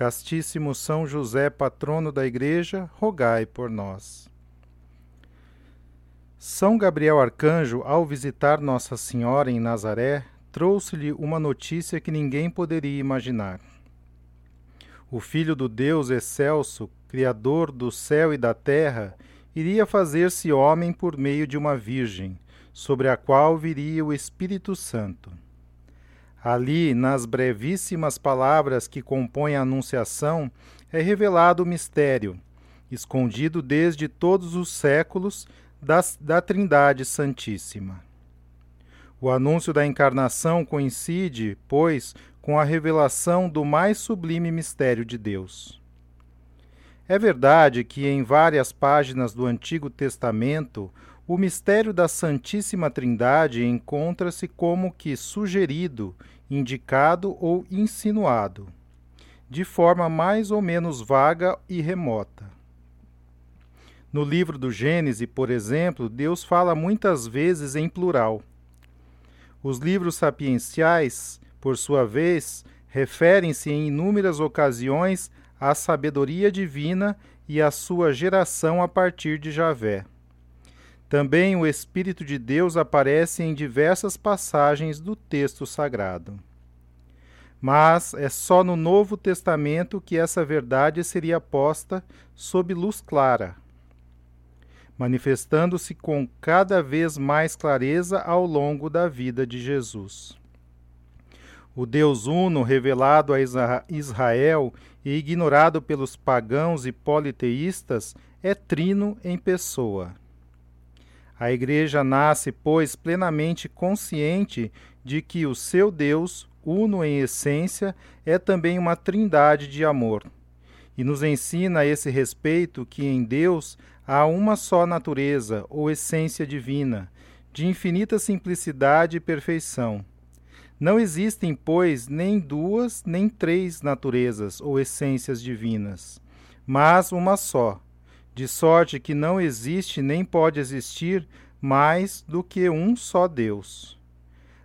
Castíssimo São José, patrono da Igreja, rogai por nós. São Gabriel Arcanjo, ao visitar Nossa Senhora em Nazaré, trouxe-lhe uma notícia que ninguém poderia imaginar. O Filho do Deus excelso, Criador do céu e da terra, iria fazer-se homem por meio de uma virgem, sobre a qual viria o Espírito Santo. Ali, nas brevíssimas palavras que compõem a Anunciação, é revelado o mistério, escondido desde todos os séculos, das, da Trindade Santíssima. O anúncio da encarnação coincide, pois, com a revelação do mais sublime mistério de Deus. É verdade que em várias páginas do Antigo Testamento o mistério da Santíssima Trindade encontra-se como que sugerido, indicado ou insinuado, de forma mais ou menos vaga e remota. No livro do Gênesis, por exemplo, Deus fala muitas vezes em plural. Os livros sapienciais, por sua vez, referem-se em inúmeras ocasiões à sabedoria divina e à sua geração a partir de Javé. Também o Espírito de Deus aparece em diversas passagens do texto sagrado. Mas é só no Novo Testamento que essa verdade seria posta sob luz clara, manifestando-se com cada vez mais clareza ao longo da vida de Jesus. O Deus Uno, revelado a Israel e ignorado pelos pagãos e politeístas, é trino em pessoa. A Igreja nasce, pois, plenamente consciente de que o seu Deus, uno em essência, é também uma trindade de amor. E nos ensina a esse respeito que em Deus há uma só natureza ou essência divina, de infinita simplicidade e perfeição. Não existem, pois, nem duas nem três naturezas ou essências divinas, mas uma só de sorte que não existe nem pode existir mais do que um só Deus.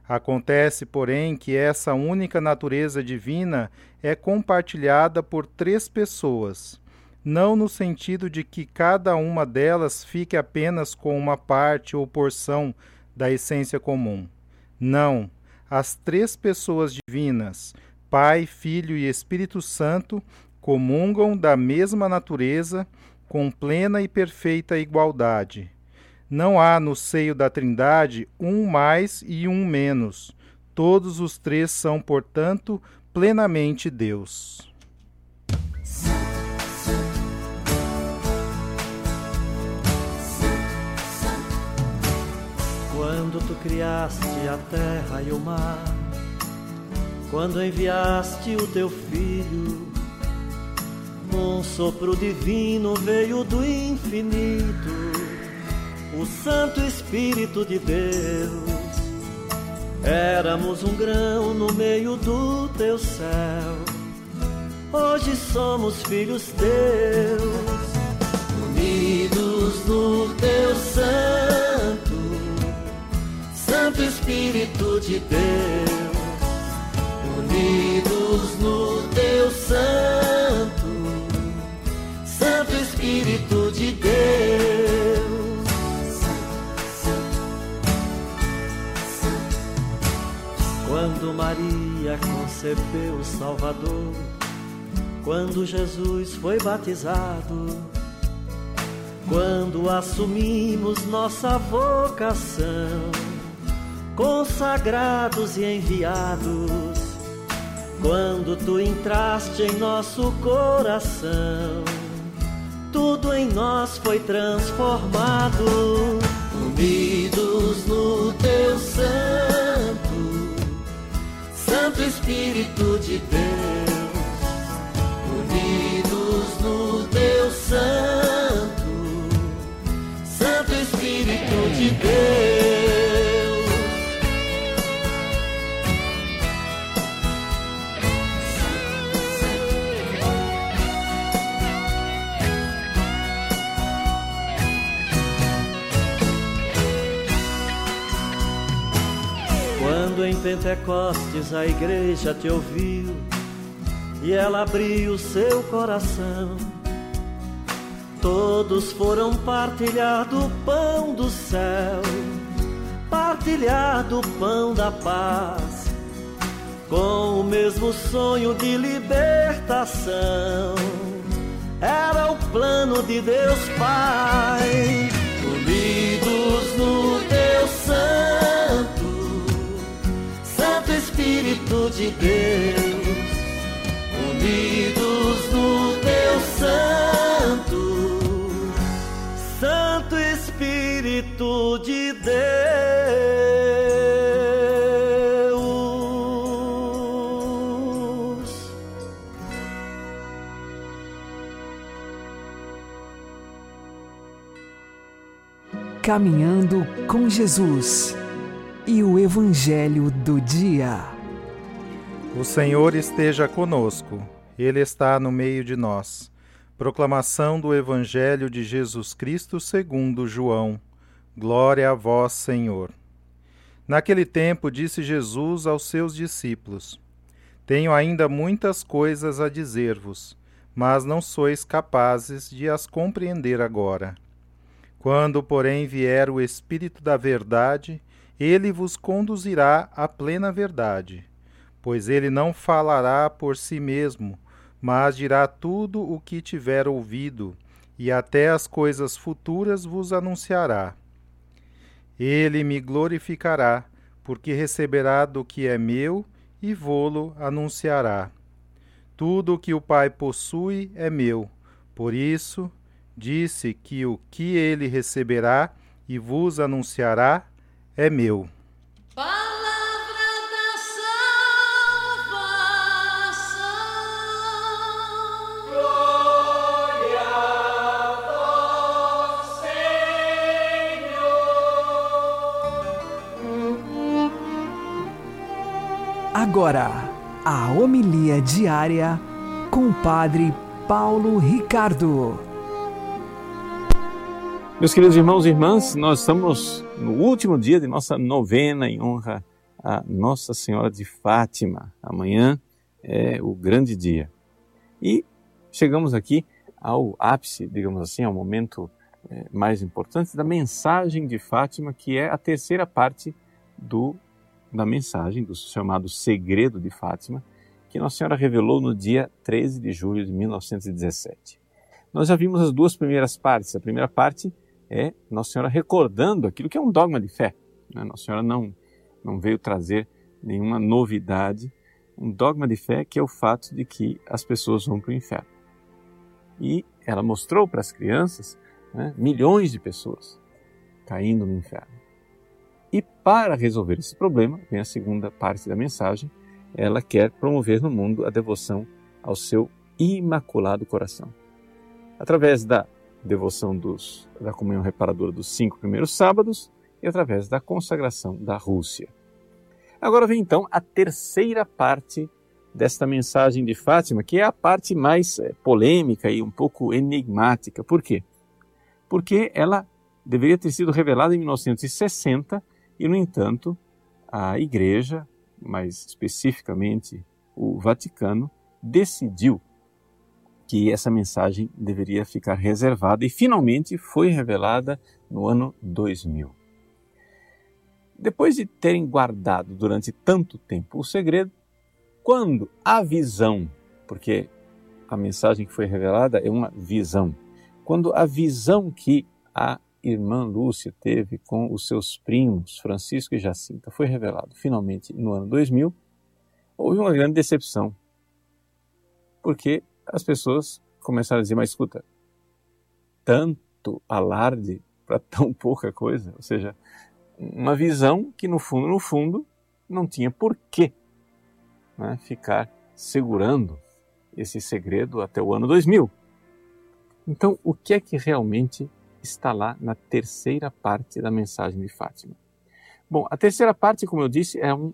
Acontece, porém, que essa única natureza divina é compartilhada por três pessoas, não no sentido de que cada uma delas fique apenas com uma parte ou porção da essência comum. Não, as três pessoas divinas, Pai, Filho e Espírito Santo, comungam da mesma natureza com plena e perfeita igualdade. Não há no seio da Trindade um mais e um menos. Todos os três são, portanto, plenamente Deus. Quando tu criaste a terra e o mar, quando enviaste o teu filho um sopro divino veio do infinito, o Santo Espírito de Deus. Éramos um grão no meio do teu céu, hoje somos filhos teus, unidos no teu santo, Santo Espírito de Deus, unidos no teu santo Espírito de Deus. Quando Maria concebeu o Salvador, quando Jesus foi batizado, quando assumimos nossa vocação, consagrados e enviados, quando tu entraste em nosso coração, tudo em nós foi transformado, unidos no teu santo, Santo Espírito de Deus, unidos no teu santo, Santo Espírito de Deus. Pentecostes a igreja te ouviu e ela abriu seu coração, todos foram partilhar do pão do céu, partilhar do pão da paz, com o mesmo sonho de libertação. Era o plano de Deus Pai, unidos no teu Espírito de Deus, unidos no teu santo, Santo Espírito de Deus. Caminhando com Jesus e o Evangelho do Dia. O Senhor esteja conosco, Ele está no meio de nós. Proclamação do Evangelho de Jesus Cristo segundo João. Glória a vós, Senhor. Naquele tempo disse Jesus aos seus discípulos: Tenho ainda muitas coisas a dizer-vos, mas não sois capazes de as compreender agora. Quando, porém, vier o Espírito da Verdade, ele vos conduzirá à plena verdade, pois ele não falará por si mesmo, mas dirá tudo o que tiver ouvido, e até as coisas futuras vos anunciará. Ele me glorificará, porque receberá do que é meu e vô-lo anunciará. Tudo o que o Pai possui é meu, por isso disse que o que ele receberá e vos anunciará é meu. Agora, a homilia diária com o Padre Paulo Ricardo. Meus queridos irmãos e irmãs, nós estamos no último dia de nossa novena em honra a Nossa Senhora de Fátima. Amanhã é o grande dia. E chegamos aqui ao ápice, digamos assim, ao momento é, mais importante da mensagem de Fátima, que é a terceira parte do, da mensagem, do chamado Segredo de Fátima, que Nossa Senhora revelou no dia 13 de julho de 1917. Nós já vimos as duas primeiras partes. A primeira parte é Nossa Senhora recordando aquilo que é um dogma de fé. Né? Nossa Senhora não, não veio trazer nenhuma novidade, um dogma de fé que é o fato de que as pessoas vão para o inferno. E ela mostrou para as crianças né, milhões de pessoas caindo no inferno. E para resolver esse problema, vem a segunda parte da mensagem, ela quer promover no mundo a devoção ao seu imaculado coração. Através da devoção dos, da comunhão reparadora dos cinco primeiros sábados e através da consagração da Rússia. Agora vem então a terceira parte desta mensagem de Fátima, que é a parte mais é, polêmica e um pouco enigmática. Por quê? Porque ela deveria ter sido revelada em 1960 e, no entanto, a Igreja, mais especificamente o Vaticano, decidiu que essa mensagem deveria ficar reservada e finalmente foi revelada no ano 2000. Depois de terem guardado durante tanto tempo o segredo, quando a visão, porque a mensagem que foi revelada é uma visão, quando a visão que a irmã Lúcia teve com os seus primos Francisco e Jacinta foi revelado finalmente no ano 2000, houve uma grande decepção. Porque as pessoas começaram a dizer: Mas escuta, tanto alarde para tão pouca coisa? Ou seja, uma visão que no fundo, no fundo, não tinha porquê né, ficar segurando esse segredo até o ano 2000. Então, o que é que realmente está lá na terceira parte da mensagem de Fátima? Bom, a terceira parte, como eu disse, é um,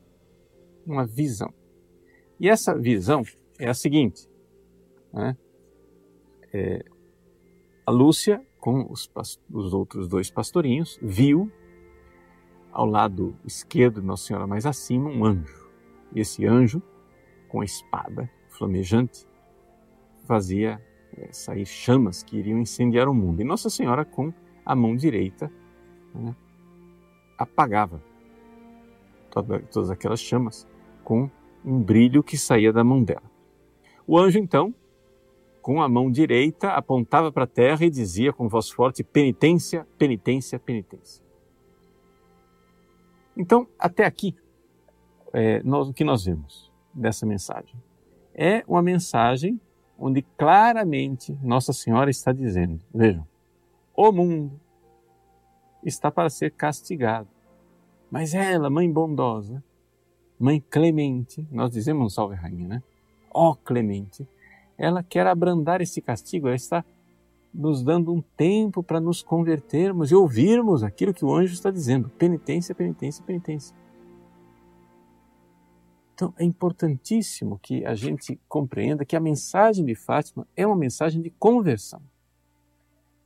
uma visão. E essa visão é a seguinte: né? é, a Lúcia, com os, os outros dois pastorinhos, viu ao lado esquerdo de Nossa Senhora mais acima um anjo. E esse anjo, com a espada flamejante, fazia é, sair chamas que iriam incendiar o mundo. E Nossa Senhora, com a mão direita, né, apagava toda, todas aquelas chamas com um brilho que saía da mão dela. O anjo, então, com a mão direita, apontava para a terra e dizia com voz forte: penitência, penitência, penitência. Então, até aqui, é, nós, o que nós vemos dessa mensagem? É uma mensagem onde claramente Nossa Senhora está dizendo: vejam, o mundo está para ser castigado, mas ela, mãe bondosa, mãe clemente, nós dizemos salve rainha, né? Ó oh, clemente, ela quer abrandar esse castigo, ela está nos dando um tempo para nos convertermos e ouvirmos aquilo que o anjo está dizendo: penitência, penitência, penitência. Então é importantíssimo que a gente compreenda que a mensagem de Fátima é uma mensagem de conversão.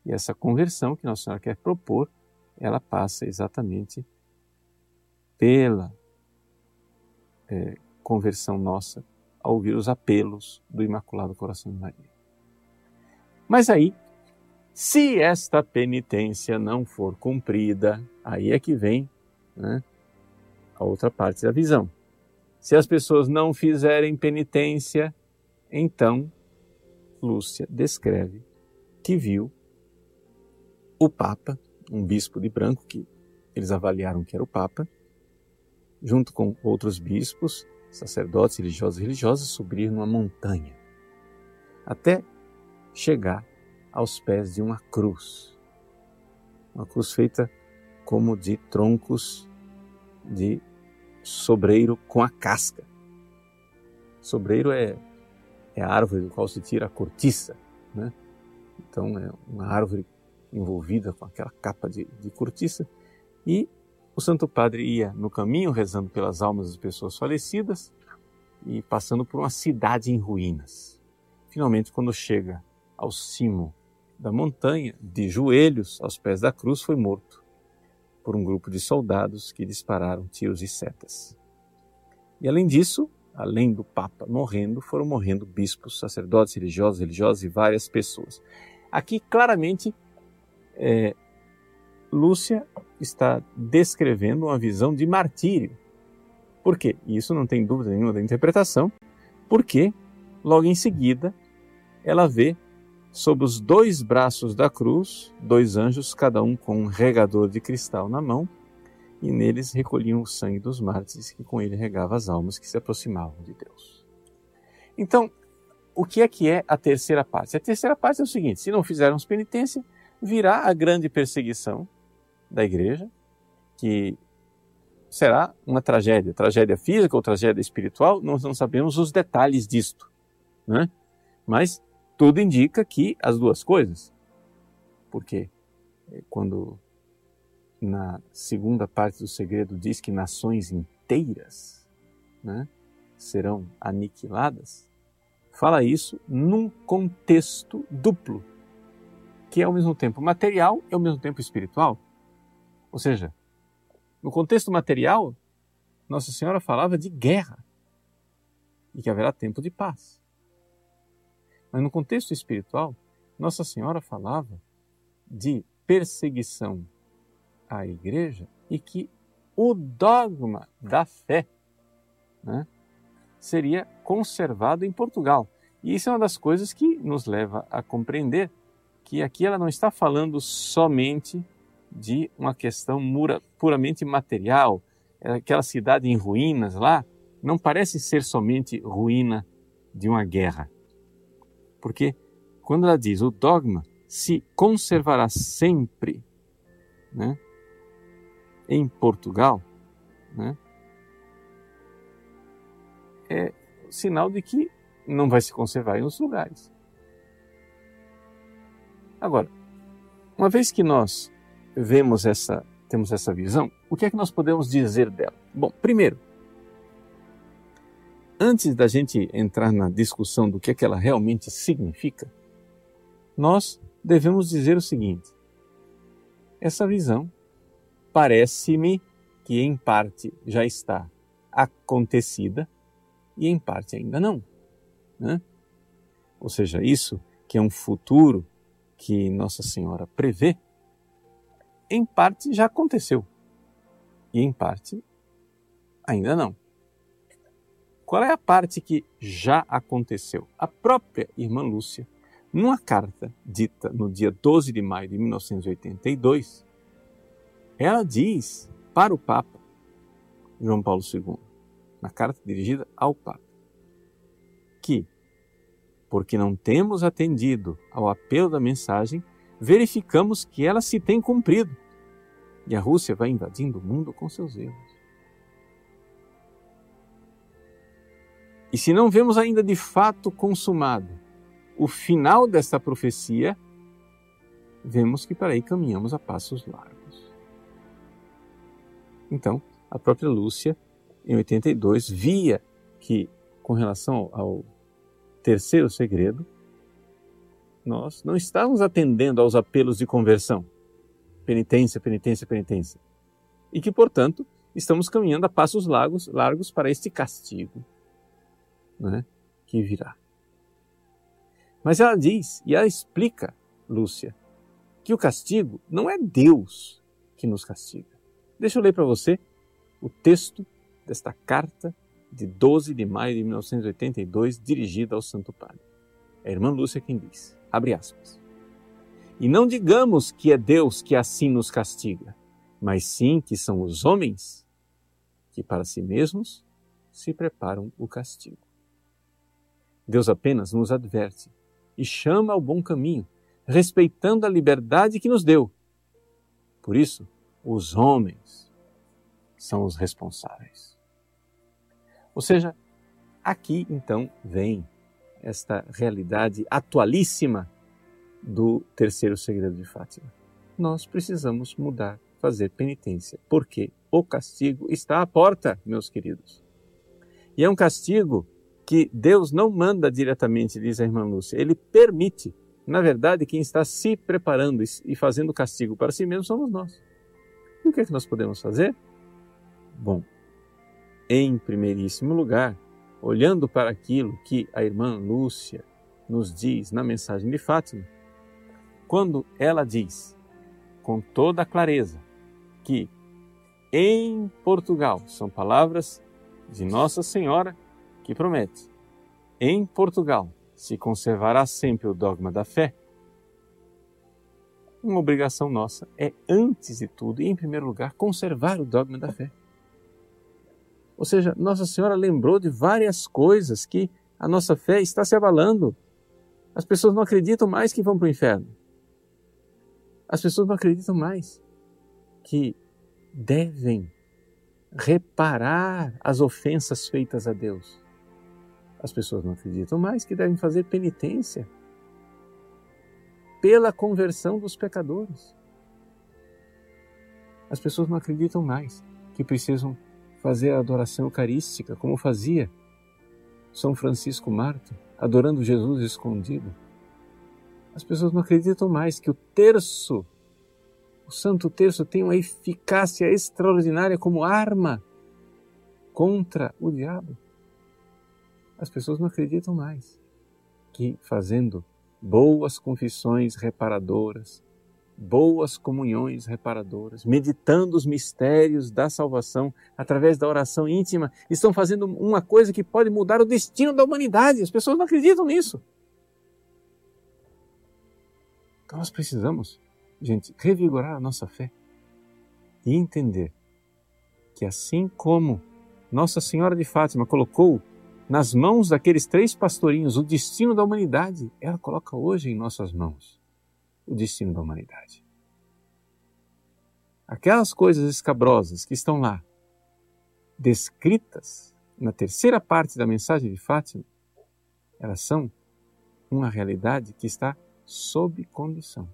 E essa conversão que Nossa Senhora quer propor, ela passa exatamente pela é, conversão nossa a ouvir os apelos do Imaculado Coração de Maria. Mas aí, se esta penitência não for cumprida, aí é que vem né, a outra parte da visão. Se as pessoas não fizerem penitência, então Lúcia descreve que viu o Papa, um bispo de branco que eles avaliaram que era o Papa, junto com outros bispos, sacerdotes religiosos e religiosas, subir numa montanha, até chegar aos pés de uma cruz. Uma cruz feita como de troncos de sobreiro com a casca. Sobreiro é, é a árvore do qual se tira a cortiça, né? Então é uma árvore envolvida com aquela capa de, de cortiça e o Santo Padre ia no caminho rezando pelas almas das pessoas falecidas e passando por uma cidade em ruínas. Finalmente, quando chega ao cimo da montanha, de joelhos aos pés da cruz, foi morto por um grupo de soldados que dispararam tiros e setas. E além disso, além do Papa morrendo, foram morrendo bispos, sacerdotes, religiosos, religiosas e várias pessoas. Aqui claramente é, Lúcia está descrevendo uma visão de martírio. Por quê? E isso não tem dúvida nenhuma da interpretação, porque logo em seguida ela vê sob os dois braços da cruz dois anjos, cada um com um regador de cristal na mão, e neles recolhiam o sangue dos mártires que com ele regava as almas que se aproximavam de Deus. Então, o que é que é a terceira parte? A terceira parte é o seguinte: se não fizermos penitência, virá a grande perseguição da igreja, que será uma tragédia, tragédia física ou tragédia espiritual, nós não sabemos os detalhes disto, né? Mas tudo indica que as duas coisas. Porque eh, quando na segunda parte do segredo diz que nações inteiras né, serão aniquiladas, fala isso num contexto duplo, que é ao mesmo tempo material e ao mesmo tempo espiritual. Ou seja, no contexto material, Nossa Senhora falava de guerra e que haverá tempo de paz. Mas no contexto espiritual, Nossa Senhora falava de perseguição à igreja e que o dogma da fé né, seria conservado em Portugal. E isso é uma das coisas que nos leva a compreender que aqui ela não está falando somente de uma questão puramente material. Aquela cidade em ruínas lá não parece ser somente ruína de uma guerra. Porque quando ela diz o dogma se conservará sempre né, em Portugal, né, é sinal de que não vai se conservar em outros lugares. Agora, uma vez que nós vemos essa, temos essa visão, o que é que nós podemos dizer dela? Bom, primeiro, antes da gente entrar na discussão do que é que ela realmente significa, nós devemos dizer o seguinte: essa visão parece-me que em parte já está acontecida e em parte ainda não. Né? Ou seja, isso que é um futuro que Nossa Senhora prevê, em parte já aconteceu e em parte ainda não. Qual é a parte que já aconteceu? A própria irmã Lúcia, numa carta dita no dia 12 de maio de 1982, ela diz para o Papa João Paulo II, na carta dirigida ao Papa, que porque não temos atendido ao apelo da mensagem, verificamos que ela se tem cumprido e a Rússia vai invadindo o mundo com seus erros. E se não vemos ainda de fato consumado o final desta profecia, vemos que para aí caminhamos a passos largos. Então, a própria Lúcia, em 82, via que, com relação ao terceiro segredo, nós não estávamos atendendo aos apelos de conversão. Penitência, penitência, penitência. E que, portanto, estamos caminhando a passos largos, largos para este castigo né, que virá. Mas ela diz, e ela explica, Lúcia, que o castigo não é Deus que nos castiga. Deixa eu ler para você o texto desta carta de 12 de maio de 1982, dirigida ao Santo Padre. É a irmã Lúcia quem diz, abre aspas. E não digamos que é Deus que assim nos castiga, mas sim que são os homens que para si mesmos se preparam o castigo. Deus apenas nos adverte e chama ao bom caminho, respeitando a liberdade que nos deu. Por isso, os homens são os responsáveis. Ou seja, aqui então vem esta realidade atualíssima do terceiro segredo de Fátima. Nós precisamos mudar, fazer penitência, porque o castigo está à porta, meus queridos. E é um castigo que Deus não manda diretamente, diz a irmã Lúcia, ele permite. Na verdade, quem está se preparando e fazendo castigo para si mesmo somos nós. E o que é que nós podemos fazer? Bom, em primeiríssimo lugar, olhando para aquilo que a irmã Lúcia nos diz na mensagem de Fátima, quando ela diz com toda a clareza que em Portugal são palavras de Nossa Senhora que promete: em Portugal se conservará sempre o dogma da fé. Uma obrigação nossa é, antes de tudo e em primeiro lugar, conservar o dogma da fé. Ou seja, Nossa Senhora lembrou de várias coisas que a nossa fé está se abalando. As pessoas não acreditam mais que vão para o inferno. As pessoas não acreditam mais que devem reparar as ofensas feitas a Deus. As pessoas não acreditam mais que devem fazer penitência pela conversão dos pecadores. As pessoas não acreditam mais que precisam fazer a adoração eucarística, como fazia São Francisco Marto, adorando Jesus escondido. As pessoas não acreditam mais que o terço, o Santo Terço, tem uma eficácia extraordinária como arma contra o diabo. As pessoas não acreditam mais que fazendo boas confissões reparadoras, boas comunhões reparadoras, meditando os mistérios da salvação através da oração íntima, estão fazendo uma coisa que pode mudar o destino da humanidade. As pessoas não acreditam nisso. Então nós precisamos, gente, revigorar a nossa fé e entender que assim como Nossa Senhora de Fátima colocou nas mãos daqueles três pastorinhos o destino da humanidade, ela coloca hoje em nossas mãos o destino da humanidade. Aquelas coisas escabrosas que estão lá, descritas na terceira parte da mensagem de Fátima, elas são uma realidade que está sob condição.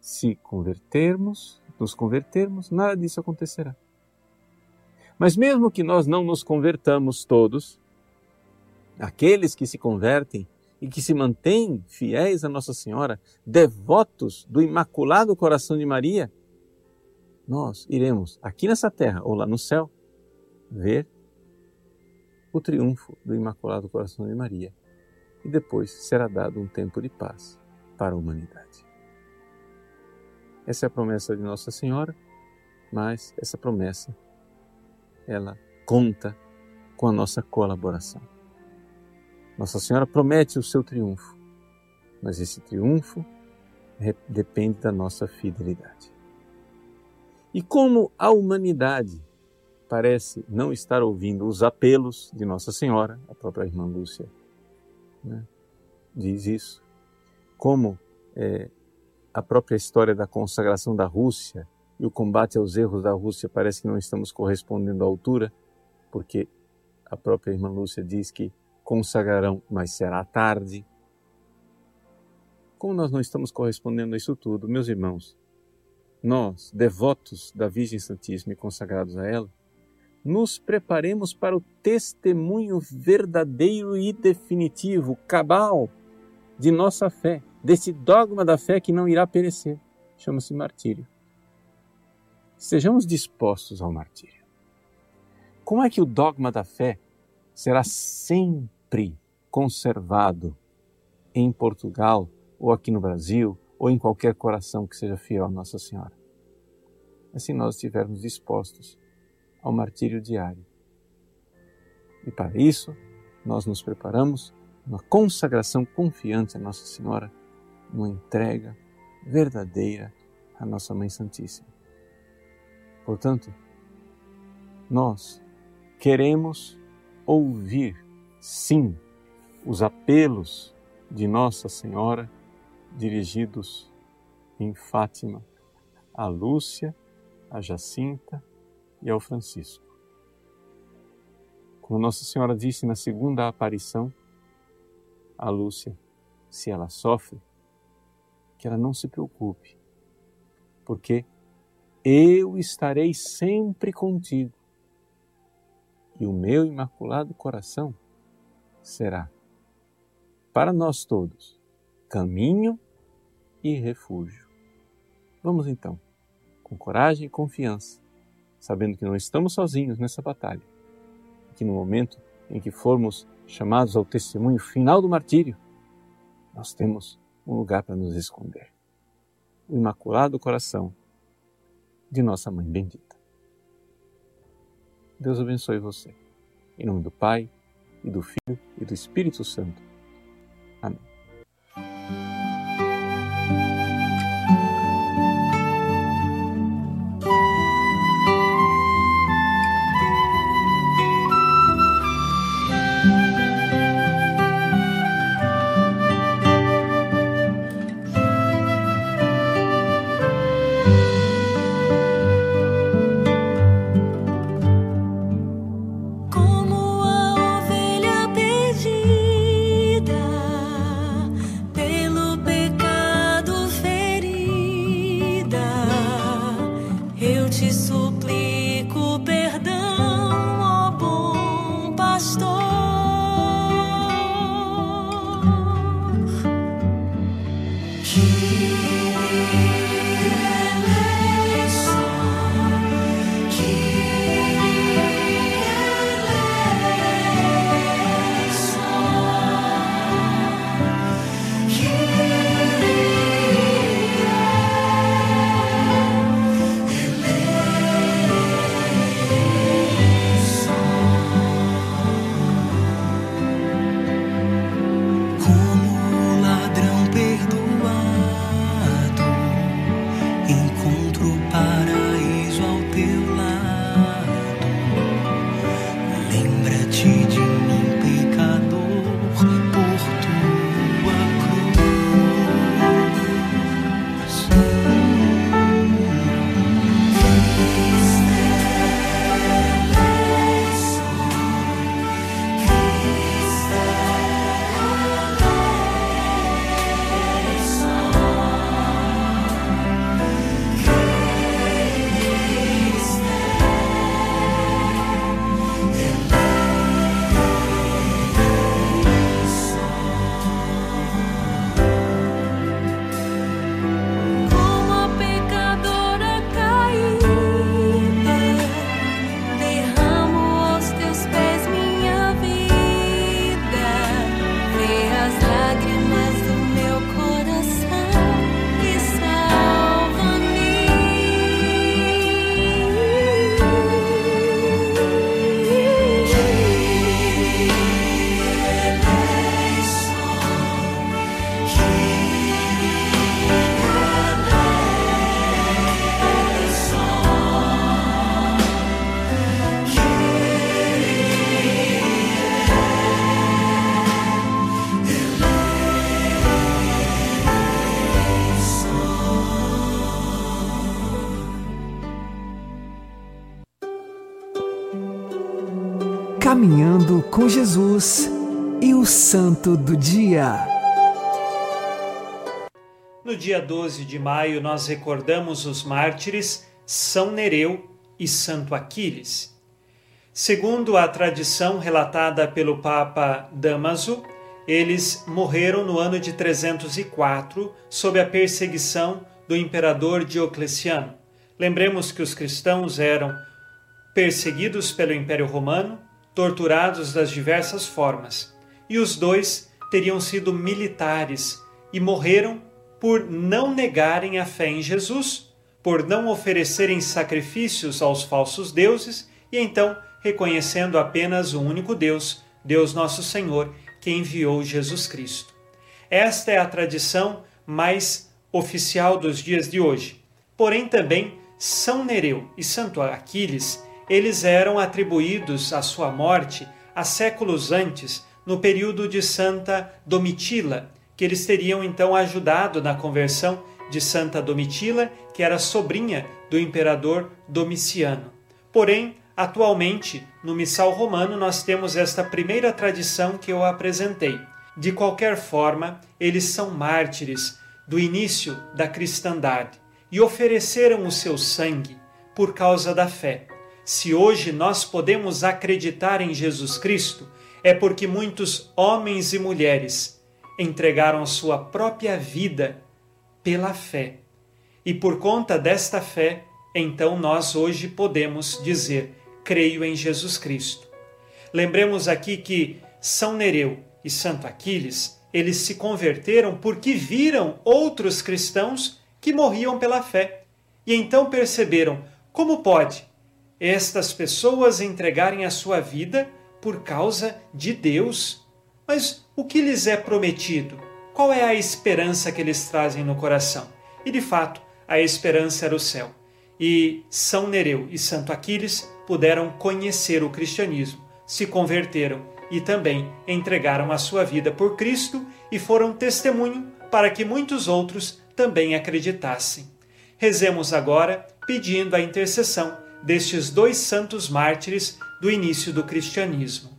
Se convertermos, nos convertermos, nada disso acontecerá. Mas mesmo que nós não nos convertamos todos, aqueles que se convertem e que se mantêm fiéis a Nossa Senhora, devotos do Imaculado Coração de Maria, nós iremos aqui nessa terra ou lá no céu ver o triunfo do Imaculado Coração de Maria e depois será dado um tempo de paz para a humanidade. Essa é a promessa de Nossa Senhora, mas essa promessa ela conta com a nossa colaboração. Nossa Senhora promete o seu triunfo, mas esse triunfo depende da nossa fidelidade. E como a humanidade parece não estar ouvindo os apelos de Nossa Senhora, a própria irmã Lúcia né, diz isso, como é, a própria história da consagração da Rússia e o combate aos erros da Rússia parece que não estamos correspondendo à altura, porque a própria irmã Lúcia diz que consagrarão, mas será tarde. Como nós não estamos correspondendo a isso tudo, meus irmãos, nós, devotos da Virgem Santíssima e consagrados a ela, nos preparemos para o testemunho verdadeiro e definitivo, cabal, de nossa fé, desse dogma da fé que não irá perecer. Chama-se martírio. Sejamos dispostos ao martírio. Como é que o dogma da fé será sempre conservado em Portugal, ou aqui no Brasil, ou em qualquer coração que seja fiel a Nossa Senhora? É se nós estivermos dispostos ao martírio diário. E para isso, nós nos preparamos uma consagração confiante a Nossa Senhora, uma entrega verdadeira à Nossa Mãe Santíssima. Portanto, nós queremos ouvir, sim, os apelos de Nossa Senhora dirigidos em Fátima a Lúcia, a Jacinta e ao Francisco. Como Nossa Senhora disse na segunda aparição, a Lúcia, se ela sofre, que ela não se preocupe, porque eu estarei sempre contigo e o meu imaculado coração será, para nós todos, caminho e refúgio. Vamos então, com coragem e confiança, sabendo que não estamos sozinhos nessa batalha, que no momento em que formos chamados ao testemunho final do martírio, nós temos um lugar para nos esconder. O Imaculado Coração de Nossa Mãe Bendita. Deus abençoe você. Em nome do Pai, e do Filho e do Espírito Santo. Amém. Caminhando com Jesus e o Santo do Dia. No dia 12 de maio, nós recordamos os mártires São Nereu e Santo Aquiles. Segundo a tradição relatada pelo Papa Damaso, eles morreram no ano de 304 sob a perseguição do imperador Diocleciano. Lembremos que os cristãos eram perseguidos pelo Império Romano, torturados das diversas formas, e os dois teriam sido militares e morreram por não negarem a fé em Jesus, por não oferecerem sacrifícios aos falsos deuses e então reconhecendo apenas o único Deus, Deus Nosso Senhor, que enviou Jesus Cristo. Esta é a tradição mais oficial dos dias de hoje. Porém, também São Nereu e Santo Aquiles, eles eram atribuídos à sua morte há séculos antes, no período de Santa Domitila, que eles teriam então ajudado na conversão de Santa Domitila, que era sobrinha do imperador Domiciano. Porém, atualmente, no Missal Romano, nós temos esta primeira tradição que eu apresentei. De qualquer forma, eles são mártires do início da cristandade e ofereceram o seu sangue por causa da fé. Se hoje nós podemos acreditar em Jesus Cristo, é porque muitos homens e mulheres entregaram sua própria vida pela fé. E por conta desta fé, então nós hoje podemos dizer: creio em Jesus Cristo. Lembremos aqui que São Nereu e Santo Aquiles, eles se converteram porque viram outros cristãos que morriam pela fé. E então perceberam como pode estas pessoas entregarem a sua vida por causa de Deus. Mas o que lhes é prometido? Qual é a esperança que eles trazem no coração? E de fato, a esperança era o céu. E São Nereu e Santo Aquiles puderam conhecer o cristianismo, se converteram e também entregaram a sua vida por Cristo e foram testemunho para que muitos outros também acreditassem. Rezemos agora pedindo a intercessão destes dois santos mártires do início do cristianismo.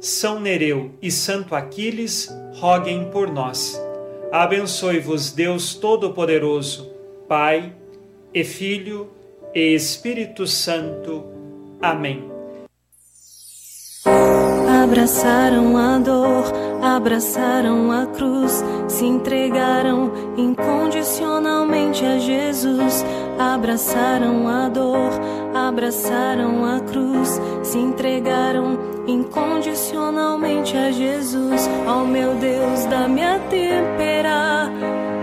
São Nereu e Santo Aquiles, roguem por nós. Abençoe-vos Deus Todo-Poderoso, Pai e Filho e Espírito Santo. Amém. Abraçaram a dor, abraçaram a cruz, se entregaram incondicionalmente a Jesus. Abraçaram a dor, abraçaram a cruz, se entregaram incondicionalmente a Jesus. Ó oh, meu Deus, dá-me a tempera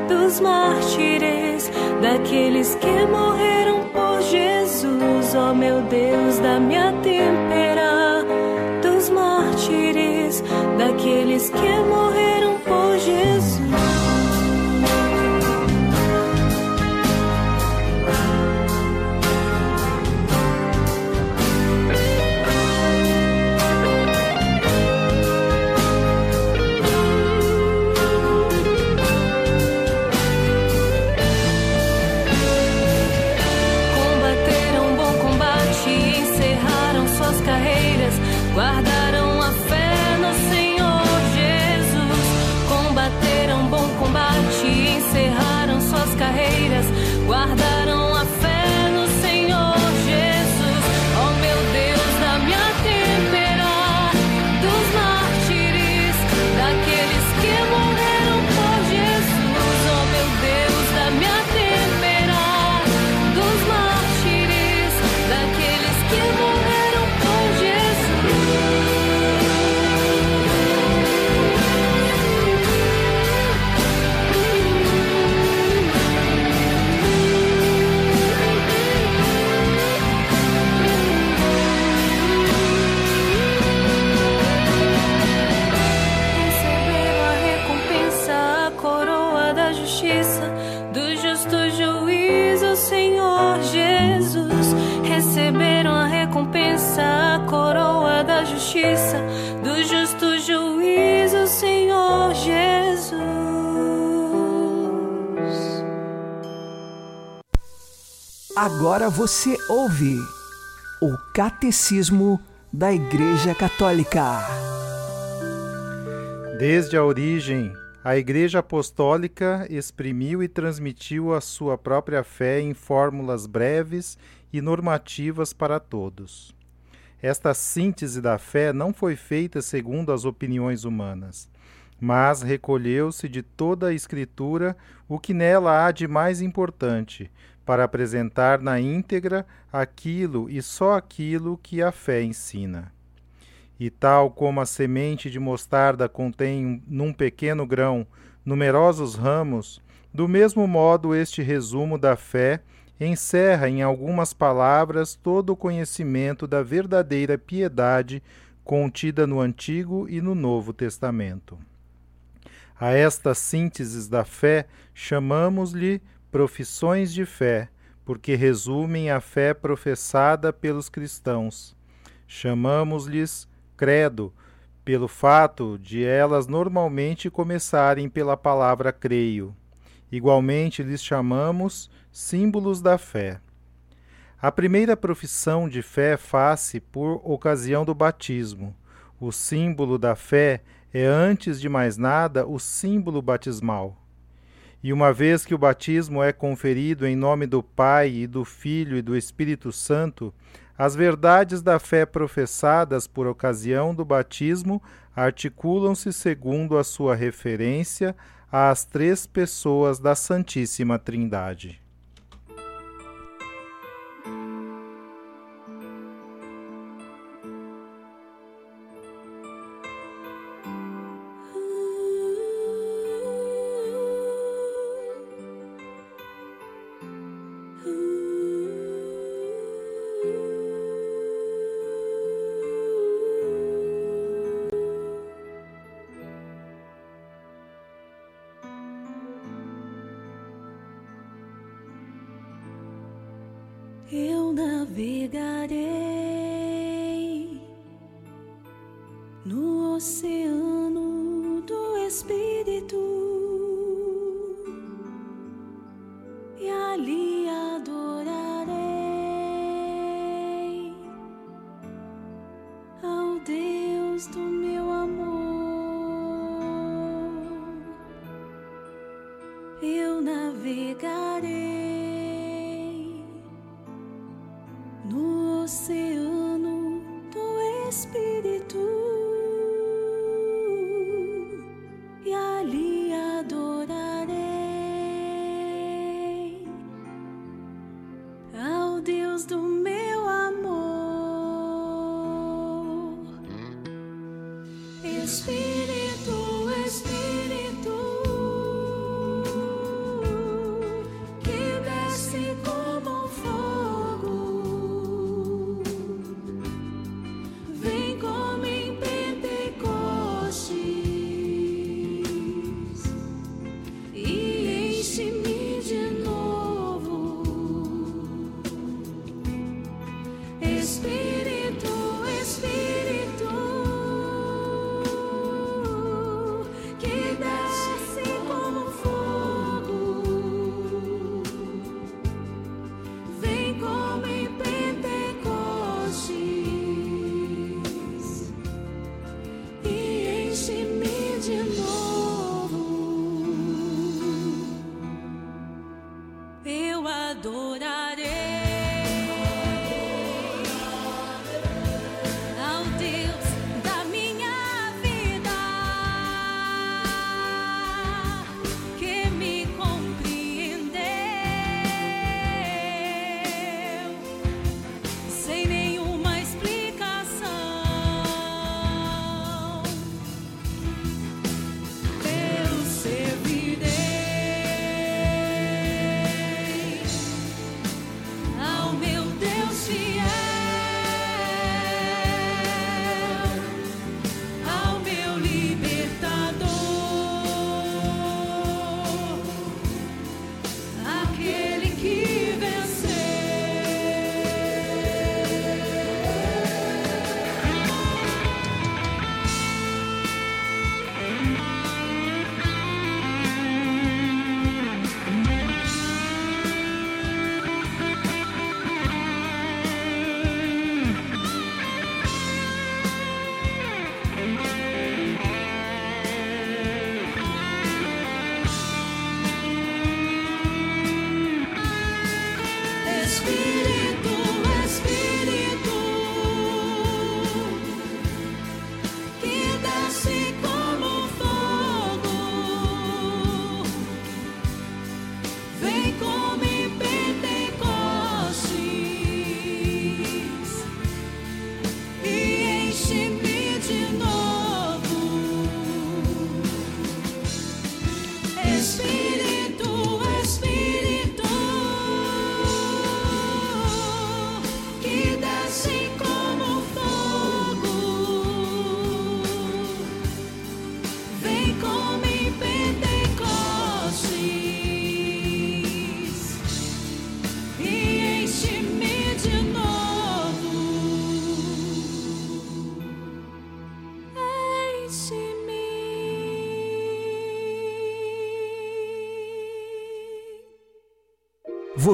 dos mártires, daqueles que morreram por Jesus. Ó oh, meu Deus, dá-me a tempera dos mártires, daqueles que morreram por Jesus. Agora você ouve o Catecismo da Igreja Católica. Desde a origem, a Igreja Apostólica exprimiu e transmitiu a sua própria fé em fórmulas breves e normativas para todos. Esta síntese da fé não foi feita segundo as opiniões humanas, mas recolheu-se de toda a Escritura o que nela há de mais importante, para apresentar na íntegra aquilo e só aquilo que a fé ensina. E tal como a semente de mostarda contém num pequeno grão numerosos ramos, do mesmo modo este resumo da fé encerra em algumas palavras todo o conhecimento da verdadeira piedade contida no Antigo e no Novo Testamento. A estas sínteses da fé chamamos-lhe profissões de fé, porque resumem a fé professada pelos cristãos. Chamamos-lhes credo, pelo fato de elas normalmente começarem pela palavra creio. Igualmente lhes chamamos símbolos da fé. A primeira profissão de fé faz-se por ocasião do batismo. O símbolo da fé é, antes de mais nada, o símbolo batismal. E uma vez que o batismo é conferido em nome do Pai e do Filho e do Espírito Santo, as verdades da fé professadas por ocasião do batismo articulam-se segundo a sua referência às três pessoas da Santíssima Trindade.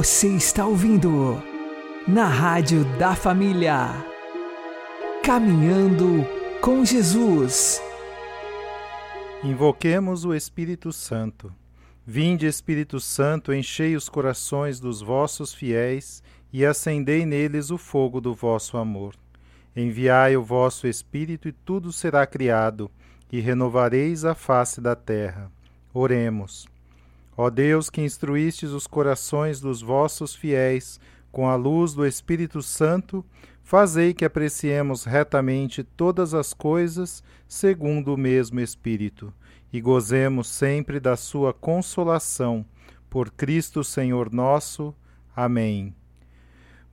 Você está ouvindo na Rádio da Família. Caminhando com Jesus. Invoquemos o Espírito Santo. Vinde, Espírito Santo, enchei os corações dos vossos fiéis e acendei neles o fogo do vosso amor. Enviai o vosso Espírito e tudo será criado, e renovareis a face da terra. Oremos. Ó Deus, que instruístes os corações dos vossos fiéis com a luz do Espírito Santo, fazei que apreciemos retamente todas as coisas segundo o mesmo Espírito e gozemos sempre da sua consolação. Por Cristo Senhor nosso. Amém.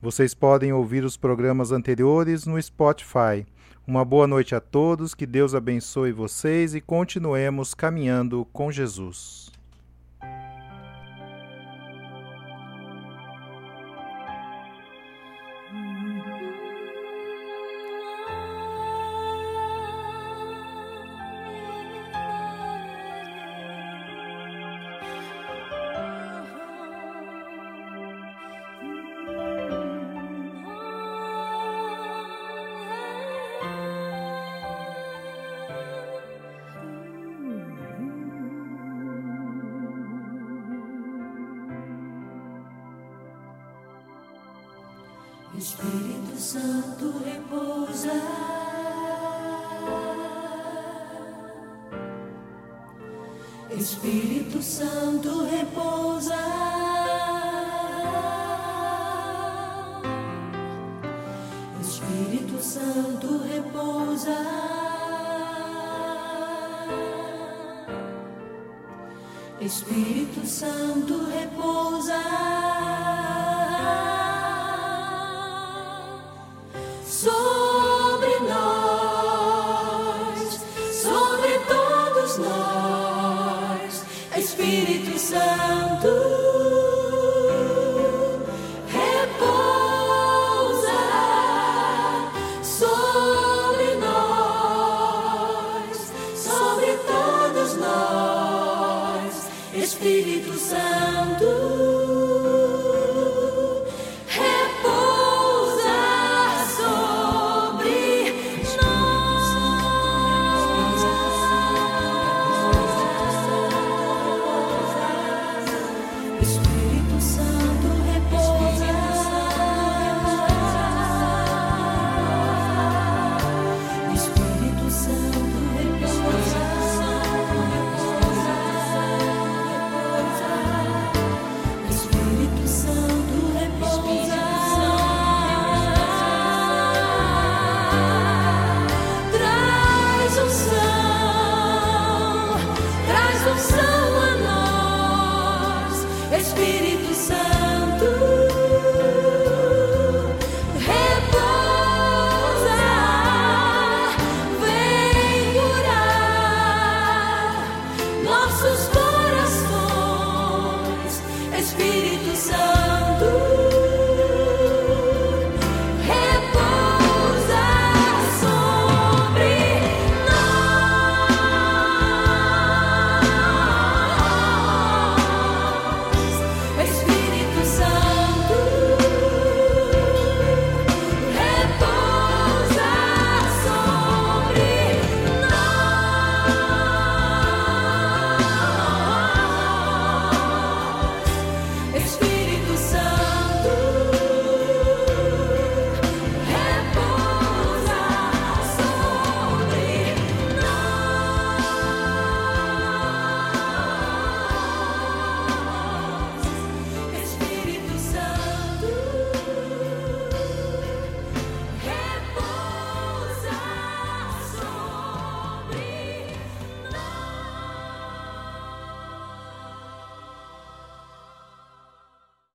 Vocês podem ouvir os programas anteriores no Spotify. Uma boa noite a todos, que Deus abençoe vocês e continuemos caminhando com Jesus. Espírito Santo repousa.